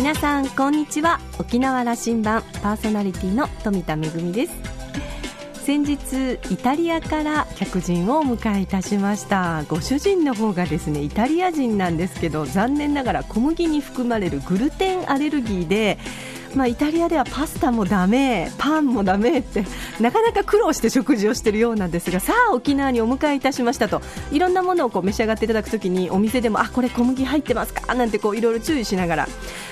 皆さんこんにちは。沖縄羅針盤パーソナリティの富田恵です。先日イタリアから客人をお迎えいたしました。ご主人の方がですねイタリア人なんですけど残念ながら小麦に含まれるグルテンアレルギーでまあ、イタリアではパスタもだめパンもだめってなかなか苦労して食事をしているようなんですがさあ沖縄にお迎えいたしましたと。いろんなものをこう召し上がっていただくときにお店でもあこれ小麦入ってますか？なんてこういろいろ注意しながら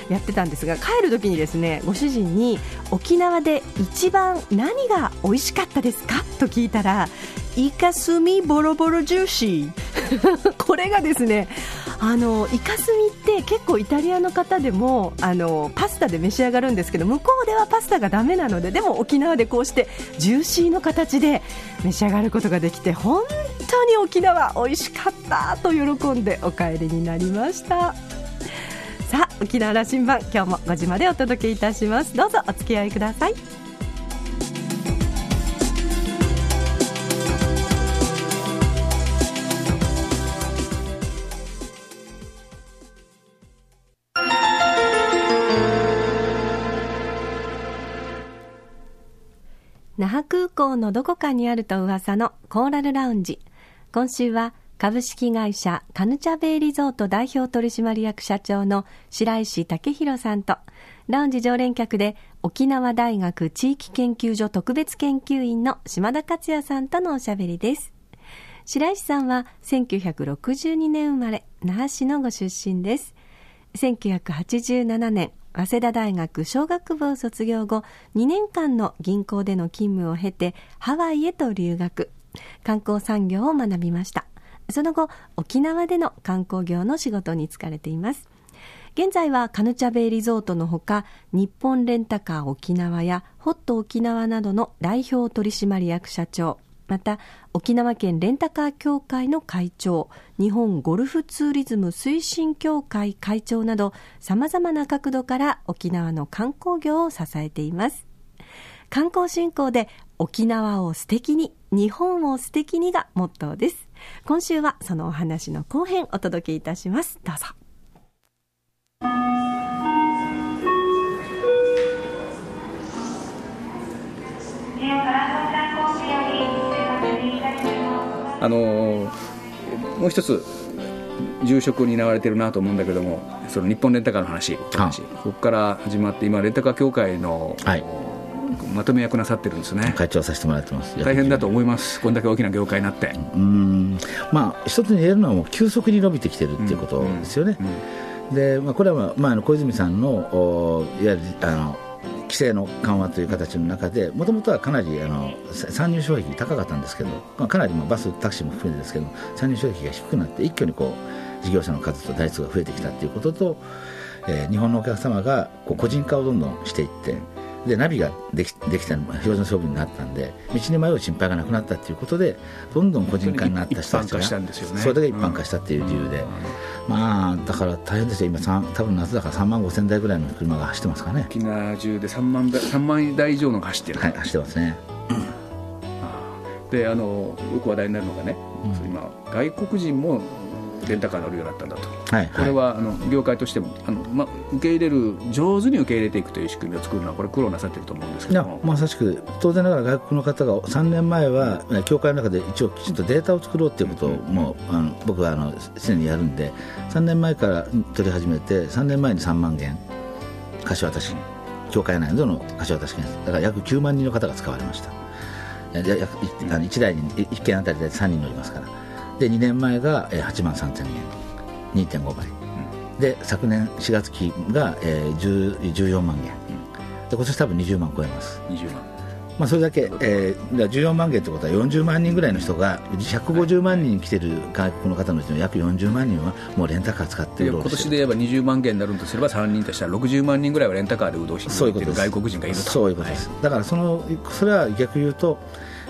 やってたんですが帰るときにですねご主人に沖縄で一番何が美味しかったですか？と聞いたらイカスミボロボロジューシー これがですねあのイカスミって結構イタリアの方でもあのパスタで召し上がるんですけど向こうではパスタがダメなのででも沖縄でこうしてジューシーの形で召し上がることができて本当に沖縄美味しかったと喜んでお帰りになりました。さあ沖縄羅針盤今日も5時までお届けいたします。どうぞお付き合いください。那覇空港のどこかにあると噂のコーラルラウンジ。今週は株式会社カヌチャベイリゾート代表取締役社長の白石武弘さんとラウンジ常連客で沖縄大学地域研究所特別研究員の島田克也さんとのおしゃべりです。白石さんは1962年生まれ那覇市のご出身です。1987年早稲田大学商学部を卒業後2年間の銀行での勤務を経てハワイへと留学。観光産業を学びました。その後沖縄での観光業の仕事に就かれています。現在はカヌチャベイリゾートのほか日本レンタカー沖縄やホット沖縄などの代表取締役社長。また沖縄県レンタカー協会の会長日本ゴルフツーリズム推進協会会長などさまざまな角度から沖縄の観光業を支えています。観光振興で沖縄を素敵に日本を素敵にがモットーです。今週はそのお話の後編お届けいたします。どうぞ。あのもう一つ住職を担われてるなと思うんだけどもその日本レンタカーの話話ここから始まって今レンタカー協会の、はい。まとめ役なさってるんですね。会長させてもらってます。大変だと思います。こんだけ大きな業界になって。うん。まあ一つに言えるのはもう急速に伸びてきてるっていうことですよね、うんうんうん、で、まあ、これは、まあ、小泉さんのおいわゆるあの規制の緩和という形の中でもともとはかなりあの参入障壁高かったんですけど、ま、かなりバスタクシーも含めてですけど参入障壁が低くなって一挙にこう事業者の数と台数が増えてきたということと、えー、日本のお客様がこう個人化をどんどんしていってでナビができできた標準装備になったんで道に迷う心配がなくなったということでどんどん個人化になった人たちが、それが一般化したっていう理由で、まあだから大変ですよ。今多分夏だから3万5千台ぐらいの車が走ってますかね。沖縄中で3万台 ,3 万台以上のが走ってる。はい走ってますね、であのよく話題になるのがね、うん、今外国人もレンタカー乗るようになったんだと、はい、これはあの業界としてもあの、ま、受け入れる上手に受け入れていくという仕組みを作るのはこれ苦労なさってると思うんですけども。まさしく当然ながら外国の方が3年前は協会の中で一応きちんとデータを作ろうということをもう、あの僕はあの常にやるんで3年前から取り始めて3年前に3万件貸し渡し協会内での貸し渡し件だから約9万人の方が使われました。1台に1件あたりで3人乗りますからで2年前が8万3000円。2.5倍、うん、で昨年4月期が14万円で今年多分20万超えます。20万。まあ、それだけ、えー、14万件ということは40万人ぐらいの人が150万人来てる外国の方のうちの約40万人はもうレンタカー使ってる今年で言えば20万件になるとすれば3人としたら60万人ぐらいはレンタカーで運動している外国人がいると。そういうことです、はい、だからそのそれは逆言うと、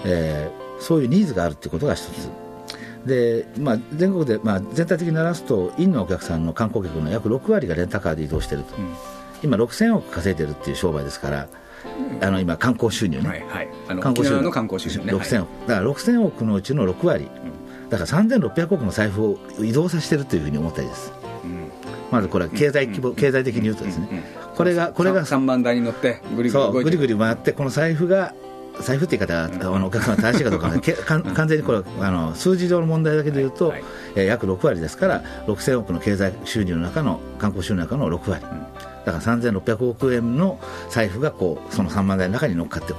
えー、そういうニーズがあるということが一つで、まあ、全国で、まあ、全体的に鳴らすとインのお客さんの観光客の約6割がレンタカーで移動していると、うん、今6000億稼いでるっていう商売ですから、あの今観光収入ね、はいはい、観光収入。の観光収入、ね、6000億、だから6000億のうちの6割、うん、だから3600億の財布を移動させてるというふうに思ったりです、うん、まずこれは経済規模、経済的に言うとですね、これが、これが3番台に乗って、ぐりぐり回って、この財布が財布って言い方は、あのお客様正しいかどうか、完全にこれあの数字上の問題だけで言うと、はい。えー、約6割ですから、6000億の経済収入の中の、観光収入の中の6割。だから3600億円の財布がこうその3万台の中に乗っかって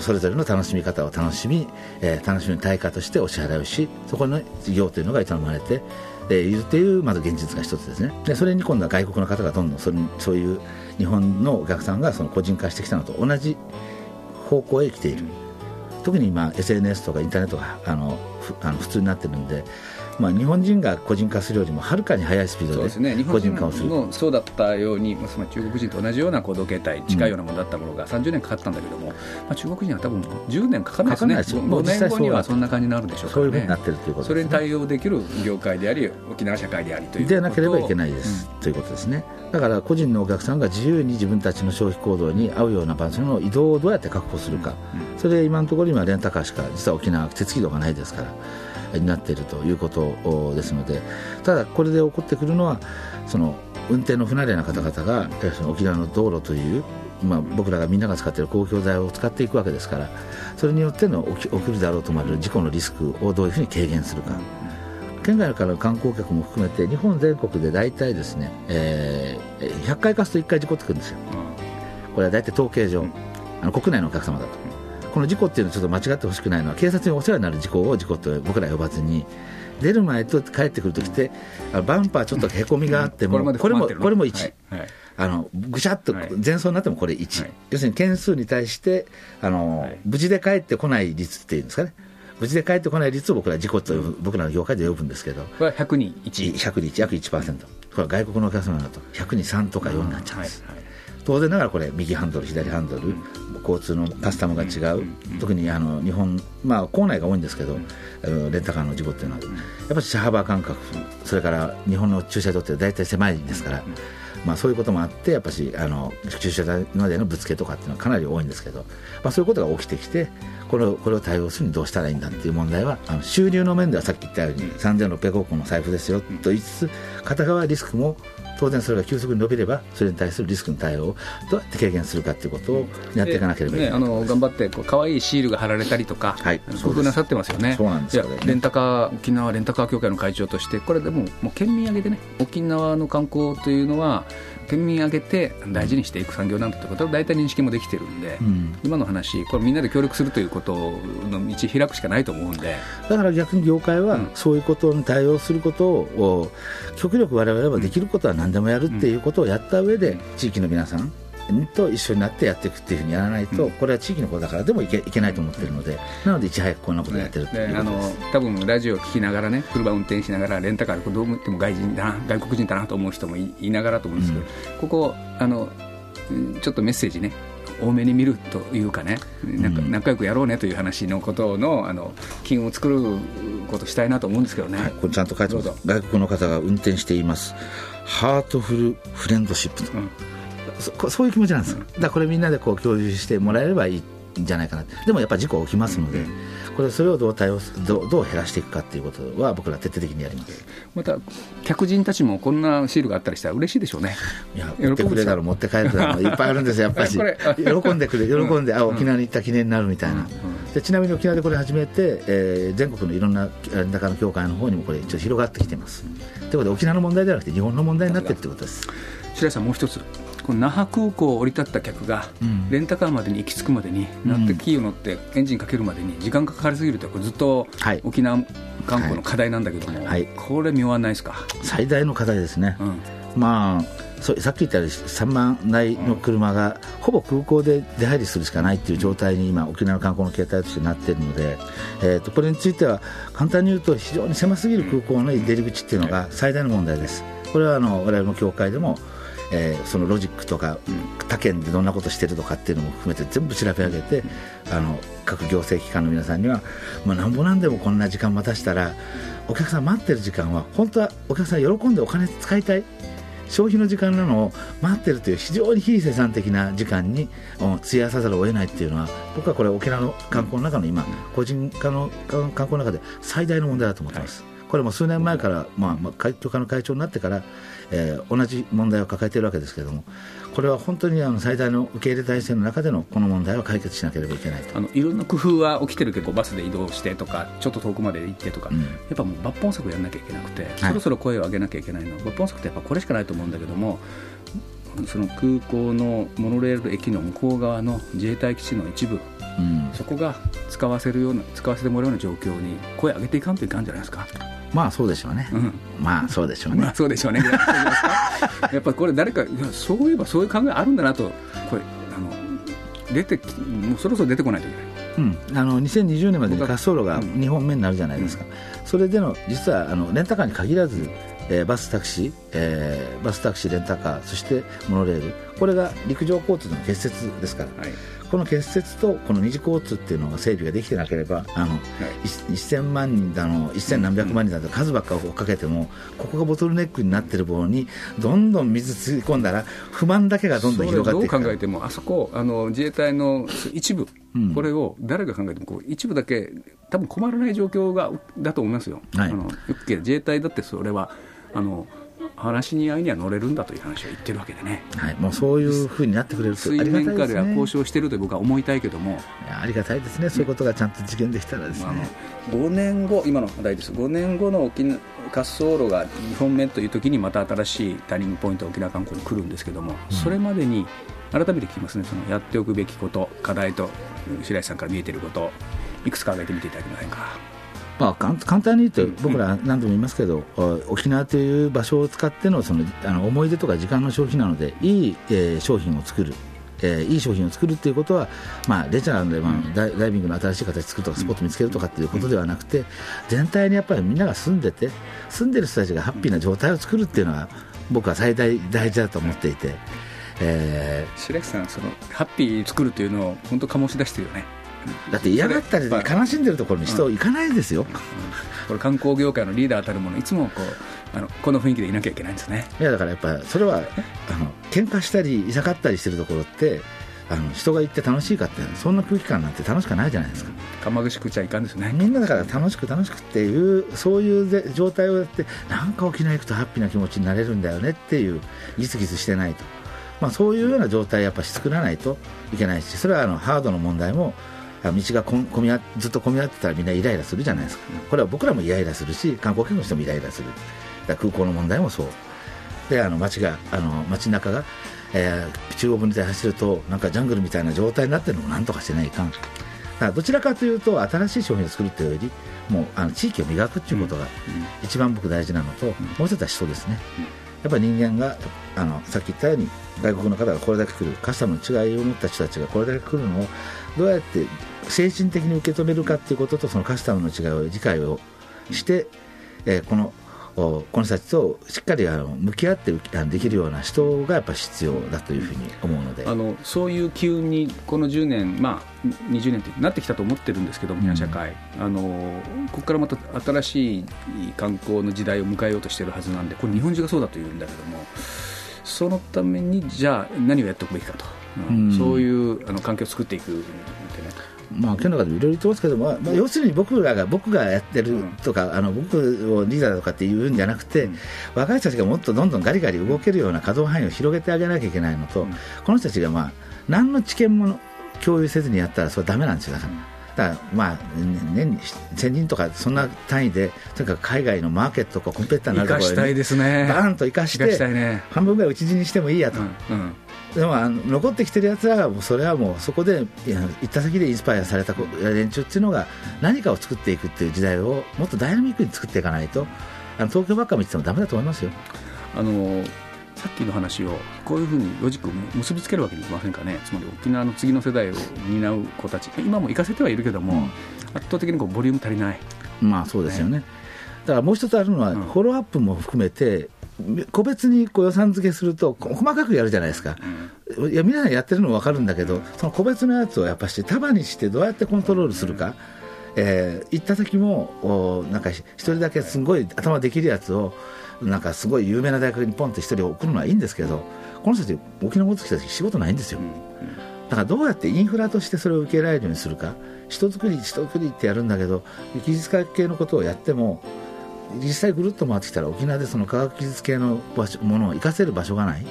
それぞれの楽しみ方を楽しみ、えー、楽しみの対価としてお支払いをしそこの事業というのが営まれているというまず現実が一つですね。でそれに今度は外国の方がどんどんそれそういう日本のお客さんがその個人化してきたのと同じ方向へ来ている。特に今 SNS とかインターネットがあのあの普通になってるんでまあ、日本人が個人化するよりもはるかに速いスピードで個人化をする。そう、ね、そうだったように、まあ、中国人と同じような行動形態近いようなものだったものが30年かかったんだけども、まあ、中国人は多分10年かかんないですね。です5年後にはそんな感じになるでしょうから、ね、そういうふうになってるということ、ね、それに対応できる業界であり沖縄社会でありというでなければいけないです、うん、ということですね。だから個人のお客さんが自由に自分たちの消費行動に合うような場所の移動をどうやって確保するか、うん、それ今のところ今レンタカーしか実は沖縄手続き度がないですからになっているということですのでただこれで起こってくるのはその運転の不慣れな方々がその沖縄の道路というまあ、僕らがみんなが使っている公共財を使っていくわけですからそれによっての起きるだろうと思われる事故のリスクをどういうふうに軽減するか。県外からの観光客も含めて日本全国で大体ですね、えー、100回貸すと1回事故ってくるんですよ、これは大体統計上あの国内のお客様だと。この事故っていうのはちょっと間違ってほしくないのは警察にお世話になる事故を事故と僕ら呼ばずに出る前と帰ってくるときってバンパーちょっとへこみがあっても、これもこれも1、はい。はい、あのぐしゃっと前走になってもこれ1、はい、要するに件数に対してあの、無事で帰ってこない率っていうんですかね。無事で帰ってこない率を僕ら事故と僕らの業界で呼ぶんですけど。これは100人1 100人1約1%これは外国のお客様だと100人3とか4になっちゃうんです、当然ながらこれ右ハンドル左ハンドル、交通のカスタムが違う、特にあの日本、まあ、校内が多いんですけど、レンタカーの事故っていうのは、やっぱり車幅感覚、それから日本の駐車場って大体狭いですから。まあ、そういうこともあって、やっぱしあの駐車場までのぶつけとかっていうのはかなり多いんですけど、まあ、そういうことが起きてきて、これをこれを対応するにどうしたらいいんだっていう問題は、あの収入の面ではさっき言ったように、3600億の財布ですよと言いつつ、片側リスクも当然それが急速に伸びればそれに対するリスクの対応をどうやって軽減するかということをやっていかなければいけない、ね、あの頑張ってこう可愛いシールが貼られたりとか、はい、工夫なさってますよね。そうなんですよ、ね、レンタカー沖縄レンタカー協会の会長としてこれでももう県民挙げてね沖縄の観光というのは県民挙げて大事にしていく産業なんだということは大体認識もできてるんで、うん、今の話、これみんなで協力するということの道開くしかないと思うんで。だから逆に業界はそういうことに対応することを極力我々はできることは何でもやるっていうことをやった上で地域の皆さんと一緒になってやっていくっていうふうにやらないと、うん、これは地域のことだからでもいけいけないと思ってるので、なのでいち早くこんなことやってるっていうあの多分ラジオを聞きながらね車運転しながらレンタカーでどう見ても外人だな外国人だなと思う人もいいながらと思うんですけど、うん、ここあのちょっとメッセージね多めに見るというかねなんか仲良くやろうねという話のことのあの金を作ることしたいなと思うんですけどね、はい、これちゃんと書いてます。外国の方が運転しています。ハートフルフレンドシップと、うんそそういう気持ちなんです。だこれみんなでこう共有してもらえればいいんじゃないかな。でもやっぱ事故起きますので、これそれをどう対応どどう減らしていくかということは僕ら徹底的にやります。また客人たちもこんなシールがあったりしたら嬉しいでしょうね。いや持ってくれたら持って帰るだろういっぱいあるんですよ。やっぱり。喜んでくれ喜んで、あ沖縄に行った記念になるみたいな、でちなみに沖縄でこれ始めて、えー、全国のいろんな中の協会の方にもこれ一応広がってきてます。ということで沖縄の問題ではなくて日本の問題になっているということです。白井さんもう一つこの那覇空港を降り立った客が、レンタカーまでに行き着くまでに、なってキーを乗ってエンジンかけるまでに時間がかかりすぎるとこれずっと沖縄観光の課題なんだけども、はい、これ見終わらないですか？最大の課題ですね、うん、まあそさっき言ったように3万台の車がほぼ空港で出入りするしかないっていう状態に今沖縄の観光の形態としてなっているので、えー、とこれについては簡単に言うと非常に狭すぎる空港の出入り口っていうのが最大の問題です。これはあの我々の協会でもえー、そのロジックとか、他県でどんなことしてるとかっていうのも含めて全部調べ上げて、あの各行政機関の皆さんには、まあ、なんぼなんでもこんな時間待たしたらお客さん待ってる時間は本当はお客さん喜んでお金使いたい消費の時間なのを待ってるという非常に非生産的な時間に費やさざるを得ないっていうのは僕はこれ沖縄の観光の中の今個人化の観光の中で最大の問題だと思ってます。はいこれも数年前から、まあ、まあ、会協会の会長になってから、えー、同じ問題を抱えているわけですけれども、これは本当にあの最大の受け入れ体制の中でのこの問題を解決しなければいけないと。あのいろんな工夫は起きてるけど、バスで移動してとか、ちょっと遠くまで行ってとか、うん、やっぱもう抜本策やらなきゃいけなくて、はい、そろそろ声を上げなきゃいけないの、抜本策ってやっぱこれしかないと思うんだけども、その空港のモノレール駅の向こう側の自衛隊基地の一部、うん、そこが使わせるような使わせてもらうような状況に声を上げていかんといかんじゃないですか。まあそうでしょうね、うん、まあそうでしょうね、まあ、そうでしょうね。やっぱりこれ誰かいやそういえばそういう考えあるんだなと。これあの出てもうそろそろ出てこないといけない。うん、あの2020年までに滑走路が2本目になるじゃないですか、うん、それでの実はあのレンタカーに限らず、えー、バスタクシー、えー、バスタクシー、レンタカー、そしてモノレール、これが陸上交通の結節ですから、はい、この結節とこの二次交通っていうのが整備ができてなければ、あの、はい、1000万人だの、1000何百万人だと数ばっか追っかけても、ここがボトルネックになってる棒に、どんどん水つぎ込んだら、不満だけがどんどん広がっていく。どう考えても、あそこ、あの自衛隊の一部、うん、これを誰が考えてもこう、一部だけ、多分困らない状況がだと思いますよ。はい、あの自衛隊だってそれはあの話に合いには乗れるんだという話を言ってるわけでね、はい、もうそういうふうになってくれると水面下では交渉してると僕は思いたいけども。ありがたいですね、そういうことがちゃんと実現できたらですね、まあ、5年後、今の話題です、5年後の沖滑走路が2本目という時にまた新しいターニングポイント、沖縄観光に来るんですけども、うん、それまでに改めて聞きますね、そのやっておくべきこと、課題と白石さんから見えていること、いくつか挙げてみていただけませんか？まあ、簡単に言うと、僕ら何度も言いますけど、沖縄という場所を使ってのそのあの思い出とか時間の消費なので、いい、えー、商品を作る。えー、いい商品を作るということは、まあ、レジャーで、まあ、ダイダイビングの新しい形作るとかスポット見つけるとかっていうことではなくて全体にやっぱりみんなが住んでて住んでる人たちがハッピーな状態を作るっていうのは僕は最大大事だと思っていて、えー、白木さんそのハッピー作るというのを本当醸し出してるよねだって嫌がったり悲しんでるところに人行かないですよ、これ観光業界のリーダーたるものいつもこうあのこの雰囲気でいなきゃいけないんですね。いやだからやっぱりそれはあの喧嘩したりいさかったりしてるところってあの人が行って楽しいかってそんな空気感なんて楽しくないじゃないですか。かまぐしくちゃいかんですね。みんなだから楽しく楽しくっていうそういう状態をやってなんか沖縄行くとハッピーな気持ちになれるんだよねっていうギスギスしてないと、まあ、そういうような状態やっぱ作らないといけないしそれはあのハードの問題も道が混みずっと混み合ってたらみんなイライラするじゃないですか、これは僕らもイライラするし観光客の人もイライラする。空港の問題もそう。であの街があの街中が、えー、中央分離帯走るとなんかジャングルみたいな状態になってるのもなんとかしてないかん。だどちらかというと新しい商品を作るというよりもうあの地域を磨くっていうことが一番僕大事なのと、もう一つは人ですね、やっぱり人間があのさっき言ったように外国の方がこれだけ来るカスタムの違いを持った人たちがこれだけ来るのをどうやって精神的に受け止めるかということとそのカスタムの違いを理解をして、えー、このこの人たちとしっかりあの向き合ってできるような人がやっぱ必要だというふうに思うので。あのそういう機運にこの10年、まあ、20年ってなってきたと思ってるんですけども、社会、あのここからまた新しい観光の時代を迎えようとしているはずなんでこれ日本中がそうだというんだけどもそのためにじゃあ何をやっておくべきかと、うん、そういうあの環境を作っていくまあ、今日の中でいろいろ言ってますけど、まあ、まあ、要するに僕らが僕がやってるとか、うん、あの僕をリーダーとかっていうんじゃなくて、うん、若い人たちがもっとどんどんガリガリ動けるような稼働範囲を広げてあげなきゃいけないのと、うん、この人たちが、まあ、何の知見も共有せずにやったらそれはだめなんですよ。だから。だからまあ年に1000人とかそんな単位でとにかく海外のマーケットとかコンペティターになるところに、ね、バーンと生かして、ね、半分ぐらい打ち死にしてもいいやと、うんでもあの残ってきてるやつらはそれはもうそこで行った先でインスパイアされた連中っていうのが何かを作っていくっていう時代をもっとダイナミックに作っていかないとあの東京ばっか見ててもだめだと思いますよ。あのさっきの話をこういうふうにロジックを結びつけるわけにいきませんかね。つまり沖縄の次の世代を担う子たち。今も行かせてはいるけども、うん、圧倒的にこうボリューム足りない。まあそうですよね、ね、だからもう一つあるのは、うん、フォローアップも含めて個別にこう予算付けすると細かくやるじゃないですか、うん、いや皆さんやってるの分かるんだけどその個別のやつをやっぱして束にしてどうやってコントロールするか、えー、行った時もおなんか一人だけすごい頭できるやつをなんかすごい有名な大学にポンって一人送るのはいいんですけどこの人たち沖縄持ってきた時仕事ないんですよ、だからどうやってインフラとしてそれを受け入れられるようにするか。人作り人作りってやるんだけど技術系のことをやっても実際ぐるっと回ってきたら沖縄でその科学技術系の場所ものを生かせる場所がない。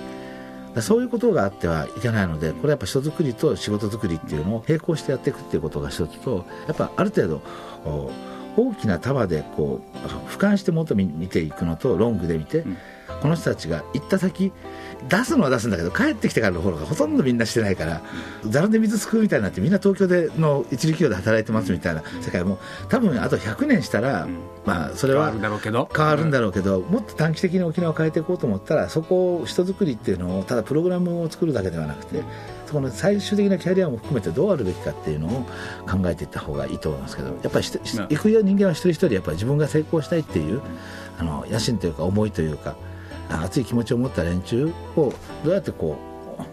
そういうことがあってはいけないのでこれはやっぱ人づくりと仕事づくりっていうのを並行してやっていくっていうことが一つとやっぱある程度大きな束でこう俯瞰してもっと見ていくのとロングで見て、うん、この人たちが行った先出すのは出すんだけど帰ってきてからの方がほとんどみんなしてないからざるで水すくうみたいになってみんな東京での一流企業で働いてますみたいな世界も多分あと100年したら、まあそれは変わるんだろうけど。変わるんだろうけどもっと短期的に沖縄を変えていこうと思ったらそこを人づくりっていうのをただプログラムを作るだけではなくてそこの最終的なキャリアも含めてどうあるべきかっていうのを考えていった方がいいと思いますけどやっぱり行く人間は一人一人やっぱり自分が成功したいっていうあの野心というか思いというか熱い気持ちを持った連中をどうやってこ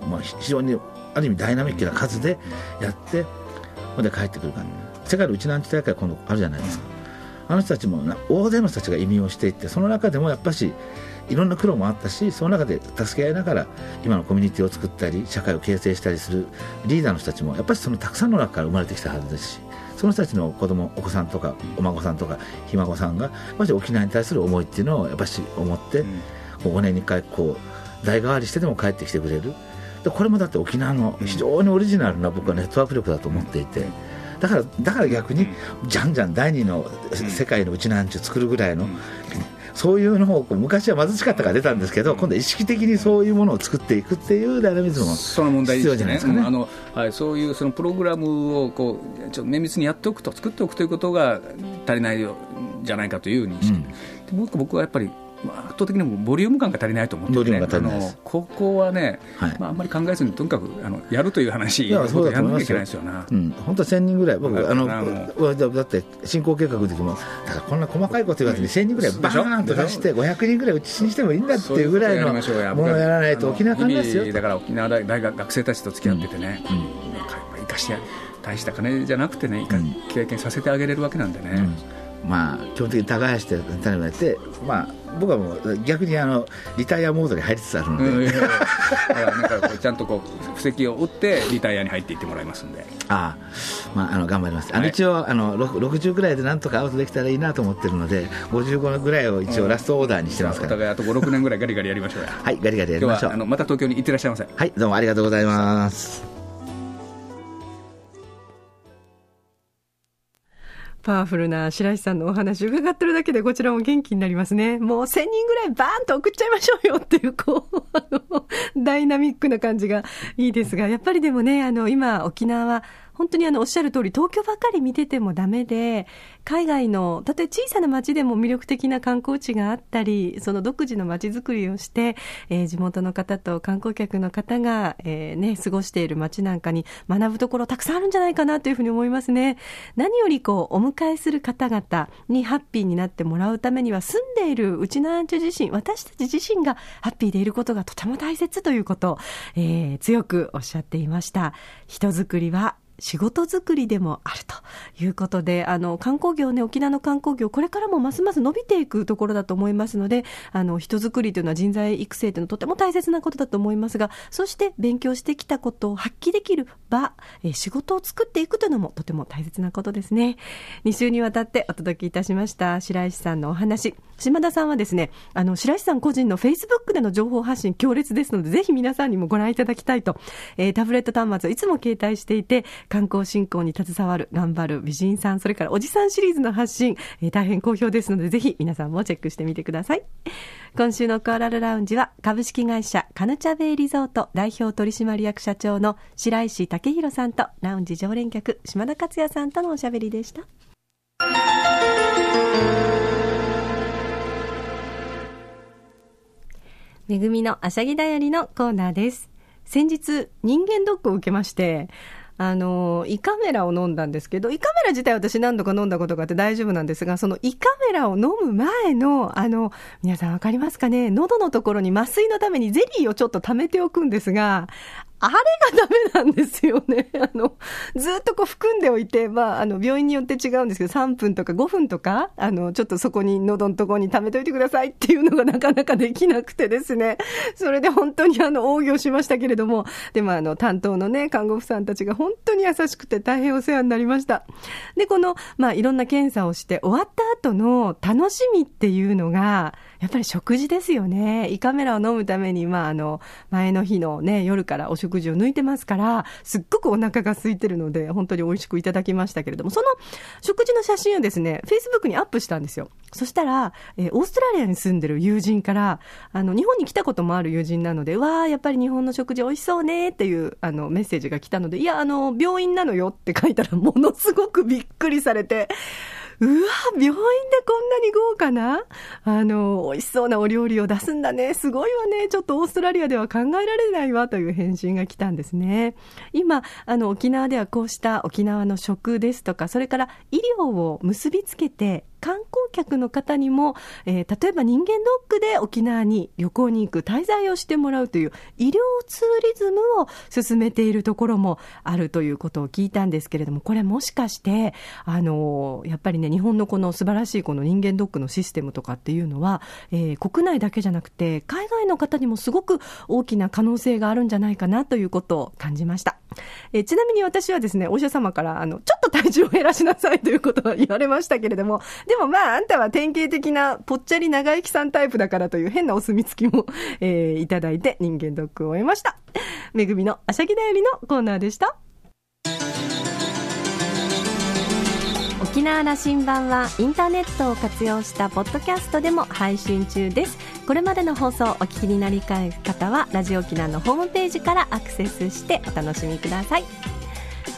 う、まあ、非常にある意味ダイナミックな数でやってほんで帰ってくるか世界のうちなんち大会今度あるじゃないですか。あの人たちも大勢の人たちが移民をしていってその中でもやっぱしいろんな苦労もあったしその中で助け合いながら今のコミュニティを作ったり社会を形成したりするリーダーの人たちもやっぱりそのたくさんの中から生まれてきたはずですしその人たちの子供お子さんとかお孫さんとかひ孫さんがまず沖縄に対する思いっていうのをやっぱし思って、うん。5年に1回こう代替わりしてでも帰ってきてくれる。でこれもだって沖縄の非常にオリジナルな僕はネットワーク力だと思っていて。だからだから逆にじゃんじゃん第二の世界のうちなんちゅう作るぐらいのそういうのを昔は貧しかったから出たんですけど、今度は意識的にそういうものを作っていくっていうダイナミズムも必要じゃないですかね。あのはい、そういうそのプログラムをこうちょっと綿密にやっておくと作っておくということが足りないじゃないかという認識、うん、僕はやっぱり圧倒的にボリューム感が足りないと思って、ね、あのここはね、はい、まあ、あんまり考えずにとにかくあのやるという話やそうやらなきゃいけないですよな、うん、本当は1000人ぐらい僕あのだって進行計画の時もだからこんな細かいこと言わずに1000人ぐらいバーンと出して500人ぐらいうちにしてもいいんだっていうぐらいのものをやらないと沖縄関ですよ。だから沖縄大学学生たちと付き合っててね、うん。うん、生かして大した金じゃなくてね、経験させてあげれるわけなんでね、まあ、基本的に耕して種まいて、まあ、僕はもう逆にあのリタイアモードに入りつつあるので、うん、だからなんかちゃんとこう布石を打ってリタイアに入っていってもらいますんで。ああ、まあ、あの頑張ります、あの一応あの60ぐらいでなんとかアウトできたらいいなと思ってるので55ぐらいを一応ラストオーダーにしてますから、お互いあと56年ぐらいガリガリやりましょうや。はいガリガリやりましょう。あのまた東京に行ってらっしゃいませ。はいどうもありがとうございますパワフルな白石さんのお話伺ってるだけでこちらも元気になりますね。もう1000人ぐらいバーンと送っちゃいましょうよっていう、こう、あの、ダイナミックな感じがいいですが、やっぱりでもね、あの、今沖縄は本当にあのおっしゃる通り、東京ばかり見ててもダメで、海外の、たとえ小さな町でも魅力的な観光地があったり、その独自の町づくりをして、えー、地元の方と観光客の方が、えー、ね、過ごしている町なんかに学ぶところたくさんあるんじゃないかなというふうに思いますね。何よりこう、お迎えする方々にハッピーになってもらうためには、住んでいるうちのアンチュ自身、私たち自身がハッピーでいることがとても大切ということ、えー、強くおっしゃっていました。人づくりは仕事作りでもあるということで、あの、観光業ね、沖縄の観光業、これからもますます伸びていくところだと思いますので、あの、人作りというのは人材育成というのはとても大切なことだと思いますが、そして勉強してきたことを発揮できる場、え仕事を作っていくというのもとても大切なことですね。2週にわたってお届けいたしました、白石さんのお話。島田さんはですね、あの、白石さん個人のフェイスブックでの情報発信強烈ですので、ぜひ皆さんにもご覧いただきたいと、えー、タブレット端末をいつも携帯していて、観光振興に携わる、頑張る美人さん、それからおじさんシリーズの発信、えー、大変好評ですので、ぜひ皆さんもチェックしてみてください。今週のコアラルラウンジは、株式会社カヌチャベイリゾート代表取締役社長の白石武弘さんと、ラウンジ常連客、島田克也さんとのおしゃべりでした。めぐみのあしゃぎだよりのコーナーです。先日、人間ドックを受けまして、あの、胃カメラを飲んだんですけど、胃カメラ自体私何度か飲んだことがあって大丈夫なんですが、その胃カメラを飲む前の、あの、皆さんわかりますかね？喉のところに麻酔のためにゼリーをちょっと溜めておくんですが、あれがダメなんですよね。あの、ずっとこう含んでおいて、まあ、あの、病院によって違うんですけど、3分とか5分とか、あの、ちょっとそこに喉のとこに溜めといてくださいっていうのがなかなかできなくてですね、それで本当にあの、応業しましたけれども、でもあの、担当のね、看護婦さんたちが本当に優しくて大変お世話になりました。で、この、まあ、いろんな検査をして終わった後の楽しみっていうのが、やっぱり食事ですよね。胃カメラを飲むために、まあ、あの、前の日のね、夜からお食事を抜いてますから、すっごくお腹が空いてるので、本当に美味しくいただきましたけれども、その食事の写真をですね、Facebook にアップしたんですよ。そしたら、えー、オーストラリアに住んでる友人から、あの、日本に来たこともある友人なので、わあ、やっぱり日本の食事美味しそうねっていう、あの、メッセージが来たので、いや、あの、病院なのよって書いたら、ものすごくびっくりされて、うわ、病院でこんなに豪華な、あの、美味しそうなお料理を出すんだね。すごいわね。ちょっとオーストラリアでは考えられないわという返信が来たんですね。今、あの、沖縄ではこうした沖縄の食ですとか、それから医療を結びつけて、観光客の方にも、えー、例えば人間ドックで沖縄に旅行に行く滞在をしてもらうという医療ツーリズムを進めているところもあるということを聞いたんですけれども、これもしかして、あのー、やっぱりね、日本のこの素晴らしいこの人間ドックのシステムとかっていうのは、えー、国内だけじゃなくて、海外の方にもすごく大きな可能性があるんじゃないかなということを感じました。えー、ちなみに私はですね、お医者様から、あの、ちょっと体重を減らしなさいということは言われましたけれども、でもまあ、あんたは典型的なぽっちゃり長生きさんタイプだからという変なお墨付きも、えー、いただいて人間ドックを終えました。めぐみのあしゃぎだよりのコーナーでした。沖縄羅針盤はインターネットを活用したポッドキャストでも配信中ですこれまでの放送お聞きになりたい方はラジオ沖縄のホームページからアクセスしてお楽しみください